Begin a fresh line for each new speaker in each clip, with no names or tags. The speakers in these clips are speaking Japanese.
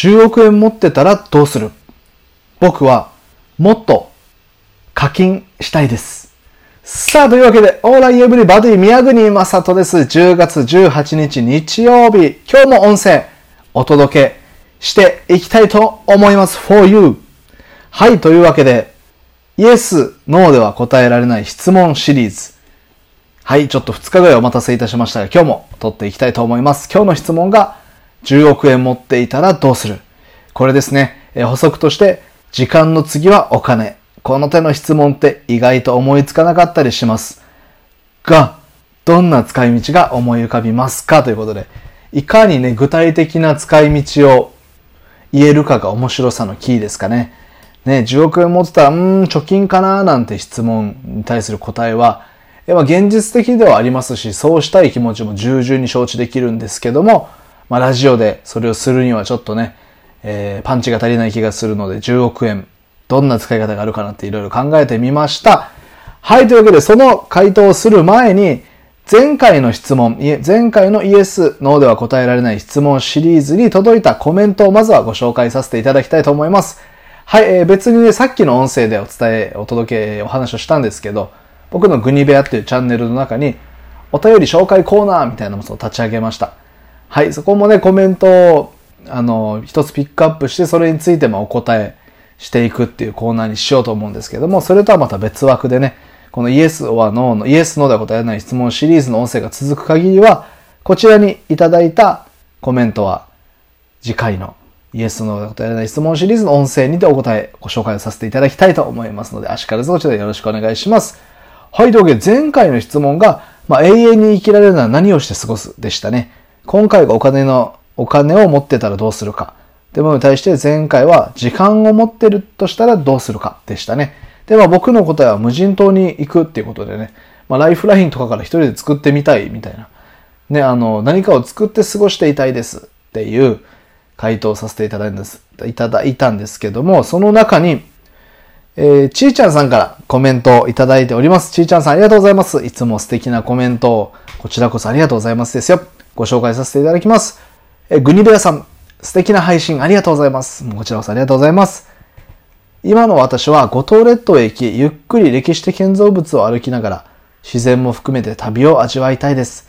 10億円持ってたらどうする？僕はもっと課金したいです。さあ、というわけで、オーライエブリバディ宮国正人です。10月18日日曜日、今日も音声お届けしていきたいと思います。for you. はい、というわけで、イエス、ノーでは答えられない質問シリーズ。はい、ちょっと2日ぐらいお待たせいたしましたが、今日も撮っていきたいと思います。今日の質問が、10億円持っていたらどうする？これですね。補足として、時間の次はお金。この手の質問って意外と思いつかなかったりします。が、どんな使い道が思い浮かびますか？ということで、いかにね、具体的な使い道を言えるかが面白さのキーですかね。ね、10億円持ってたら、うん、貯金かななんて質問に対する答えは、やっぱ現実的ではありますし、そうしたい気持ちも重々に承知できるんですけども、まあラジオでそれをするにはちょっとね、えー、パンチが足りない気がするので、10億円、どんな使い方があるかなっていろいろ考えてみました。はい、というわけで、その回答をする前に、前回の質問、前回のイエス、ノーでは答えられない質問シリーズに届いたコメントをまずはご紹介させていただきたいと思います。はい、えー、別にね、さっきの音声でお伝え、お届け、お話をしたんですけど、僕のグニベアっていうチャンネルの中に、お便り紹介コーナーみたいなものを立ち上げました。はい、そこもね、コメントを、あの、一つピックアップして、それについてもお答えしていくっていうコーナーにしようと思うんですけども、それとはまた別枠でね、このイエスはノーの、イエスノーでは答えない質問シリーズの音声が続く限りは、こちらにいただいたコメントは、次回のイエスの答えない質問シリーズの音声にてお答え、ご紹介をさせていただきたいと思いますので、足からずこちらよろしくお願いします。はい、というわけで前回の質問が、まあ、永遠に生きられるなら何をして過ごすでしたね。今回がお金の、お金を持ってたらどうするか。でもに対して前回は時間を持ってるとしたらどうするかでしたね。で、まあ僕の答えは無人島に行くっていうことでね、まあライフラインとかから一人で作ってみたいみたいな。ね、あの、何かを作って過ごしていたいですっていう回答をさせていただいたんです、いただいたんですけども、その中に、えー、ちーちゃんさんからコメントをいただいております。ちーちゃんさんありがとうございます。いつも素敵なコメントを、こちらこそありがとうございますですよ。ご紹介させていただきます。え、グニベアさん、素敵な配信ありがとうございます。こちらこそありがとうございます。今の私は五島列島へ行き、ゆっくり歴史的建造物を歩きながら、自然も含めて旅を味わいたいです。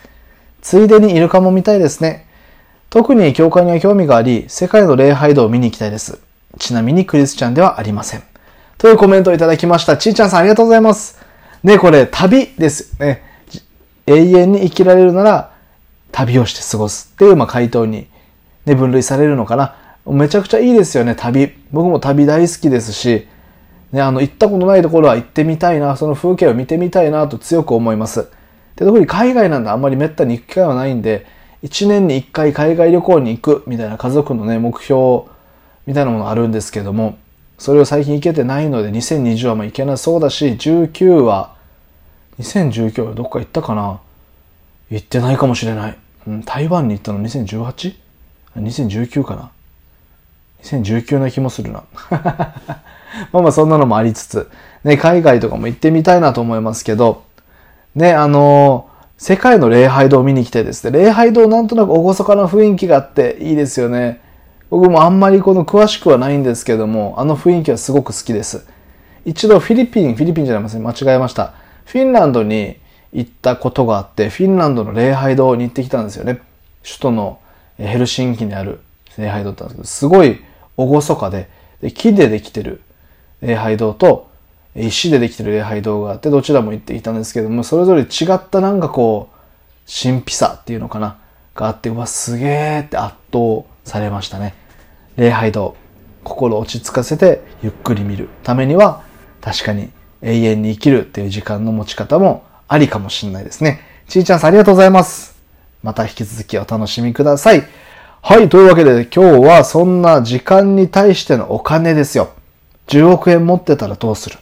ついでにイルカも見たいですね。特に教会には興味があり、世界の礼拝堂を見に行きたいです。ちなみにクリスチャンではありません。というコメントをいただきました。ちーちゃんさんありがとうございます。ね、これ旅ですね。永遠に生きられるなら旅をして過ごすっていう、まあ、回答に、ね、分類されるのかな。めちゃくちゃいいですよね、旅。僕も旅大好きですし、ね、あの、行ったことないところは行ってみたいな、その風景を見てみたいなと強く思います。で、特に海外なんであんまり滅多に行く機会はないんで、1年に1回海外旅行に行くみたいな家族のね、目標みたいなものあるんですけども、それを最近行けてないので、2020はもう行けなそうだし、19は、2019はどっか行ったかな行ってないかもしれない。うん、台湾に行ったの 2018?2019 かな ?2019 な気もするな。まあまあそんなのもありつつ、ね、海外とかも行ってみたいなと思いますけど、ね、あのー世界の礼拝堂を見に来てですね、礼拝堂なんとなく厳かな雰囲気があっていいですよね。僕もあんまりこの詳しくはないんですけども、あの雰囲気はすごく好きです。一度フィリピン、フィリピンじゃないますね、間違えました。フィンランドに行ったことがあって、フィンランドの礼拝堂に行ってきたんですよね。首都のヘルシンキにある礼拝堂だったんですけど、すごい厳かで、で木でできてる礼拝堂と、石でできてる礼拝堂があって、どちらも行っていたんですけども、それぞれ違ったなんかこう、神秘さっていうのかな、があって、うわ、すげーって圧倒されましたね。礼拝堂、心落ち着かせてゆっくり見るためには、確かに永遠に生きるっていう時間の持ち方もありかもしれないですね。ちーちゃんさんありがとうございます。また引き続きお楽しみください。はい、というわけで今日はそんな時間に対してのお金ですよ。10億円持ってたらどうする？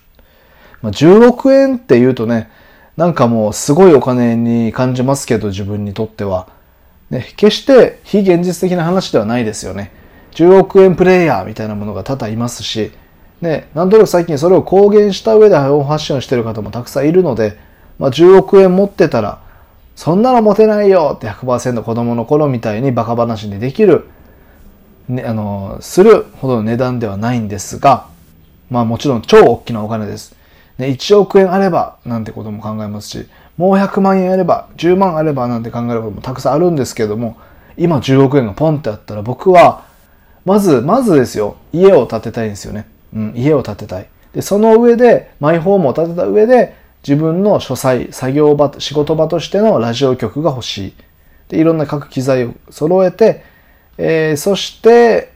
まあ、10億円って言うとね、なんかもうすごいお金に感じますけど、自分にとっては。ね、決して非現実的な話ではないですよね。10億円プレイヤーみたいなものが多々いますし、ね、なんとなく最近それを公言した上でファッションしてる方もたくさんいるので、まあ、10億円持ってたら、そんなの持てないよって100%子供の頃みたいにバカ話にできるね、あの、するほどの値段ではないんですが、まあもちろん超大きなお金です。ね、1億円あればなんてことも考えますし、もう100万円あれば、10万あればなんて考えることもたくさんあるんですけれども、今10億円がポンってあったら僕は、まず、まずですよ、家を建てたいんですよね。うん、家を建てたい。で、その上で、マイホームを建てた上で、自分の書斎、作業場、仕事場としてのラジオ局が欲しい。で、いろんな各機材を揃えて、えー、そして、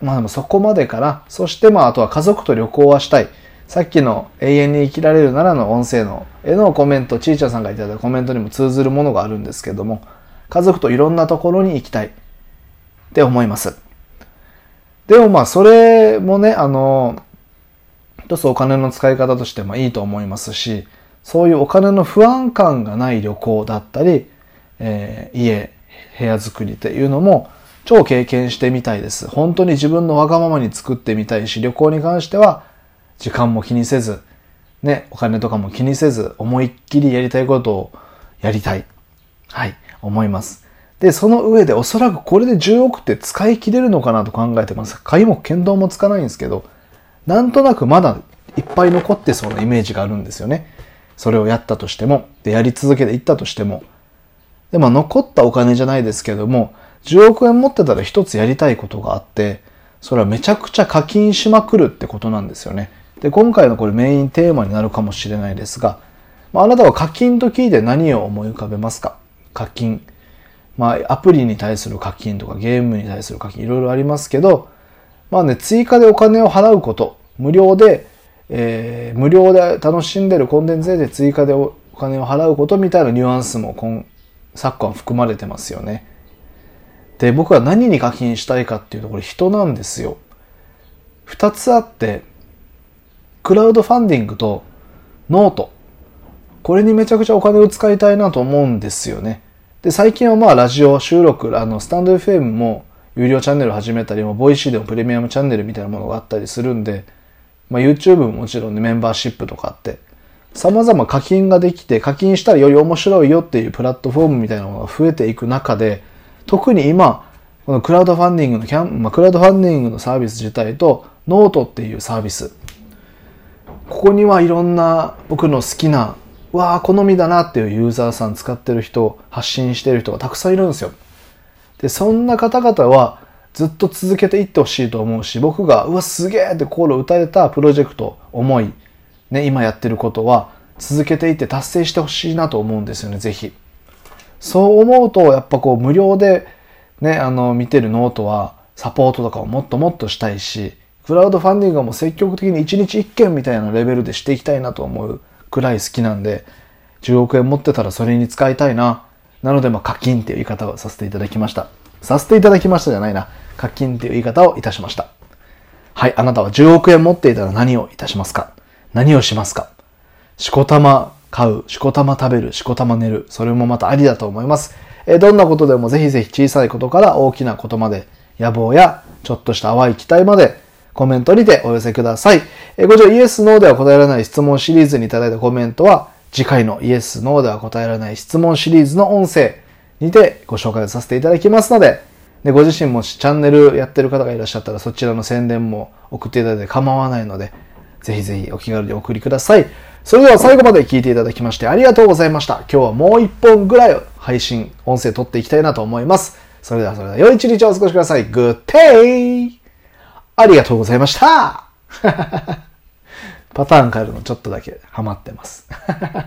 まあでもそこまでかな。そしてまああとは家族と旅行はしたい。さっきの永遠に生きられるならの音声の絵のコメント、ちーちゃんさんがいただいたコメントにも通ずるものがあるんですけども、家族といろんなところに行きたいって思います。でもまあそれもね、あの、一つお金の使い方としてもいいと思いますし、そういうお金の不安感がない旅行だったり、えー、家、部屋作りっていうのも超経験してみたいです。本当に自分のわがままに作ってみたいし、旅行に関しては時間も気にせず、ね、お金とかも気にせず、思いっきりやりたいことをやりたい。はい、思います。で、その上でおそらくこれで10億って使い切れるのかなと考えてます。買いも剣道もつかないんですけど、なんとなくまだいっぱい残ってそうなイメージがあるんですよね。それをやったとしても、で、やり続けていったとしても。で、まあ残ったお金じゃないですけども、10億円持ってたら一つやりたいことがあって、それはめちゃくちゃ課金しまくるってことなんですよね。で、今回のこれメインテーマになるかもしれないですが、まあ、あなたは課金と聞いて何を思い浮かべますか？課金。まあ、アプリに対する課金とかゲームに対する課金いろいろありますけど、まあね、追加でお金を払うこと、無料で、えー、無料で楽しんでるコンテンツで追加でお金を払うことみたいなニュアンスも今昨今含まれてますよね。で、僕は何に課金したいかっていうと、これ人なんですよ。二つあって、クラウドファンディングと note。これにめちゃくちゃお金を使いたいなと思うんですよね。で、最近はまあラジオ収録、あの、 stand.fm も有料チャンネル始めたり、 Voicy でもプレミアムチャンネルみたいなものがあったりするんで、まあ YouTube ももちろんね、メンバーシップとかって、様々課金ができて、課金したらより面白いよっていうプラットフォームみたいなのが増えていく中で、特に今、このクラウドファンディングのキャン、まあ、クラウドファンディングのサービス自体と、ノートっていうサービス。ここにはいろんな僕の好きな、わあ、好みだなっていうユーザーさん使ってる人、発信してる人がたくさんいるんですよ。で、そんな方々はずっと続けていってほしいと思うし、僕が、うわ、すげえって心打たれたプロジェクト、思い、ね、今やってることは続けていって達成してほしいなと思うんですよね、ぜひ。そう思うと、やっぱこう無料でね、あの、見てるノートはサポートとかをもっともっとしたいし、クラウドファンディングも積極的に1日1件みたいなレベルでしていきたいなと思うくらい好きなんで、10億円持ってたらそれに使いたいな。なので、まあ、課金っていう言い方をさせていただきました。させていただきましたじゃないな。課金っていう言い方をいたしました。はい、あなたは10億円持っていたら何をいたしますか？何をしますか？しこたま買う、しこたま食べる、しこたま寝る。それもまたありだと思います。えどんなことでもぜひぜひ小さいことから大きなことまで、野望やちょっとした淡い期待までコメントにてお寄せください。えご上イエス、ノーでは答えられない質問シリーズにいただいたコメントは次回のイエス、ノーでは答えられない質問シリーズの音声にてご紹介させていただきますので、でご自身もチャンネルやってる方がいらっしゃったらそちらの宣伝も送っていただいて構わないので、ぜひぜひお気軽にお送りください。それでは最後まで聞いていただきましてありがとうございました。今日はもう一本ぐらい配信、音声撮っていきたいなと思います。それではそれでは良い一日をお過ごしください。Good day! ありがとうございました パターン変えるのちょっとだけハマってます。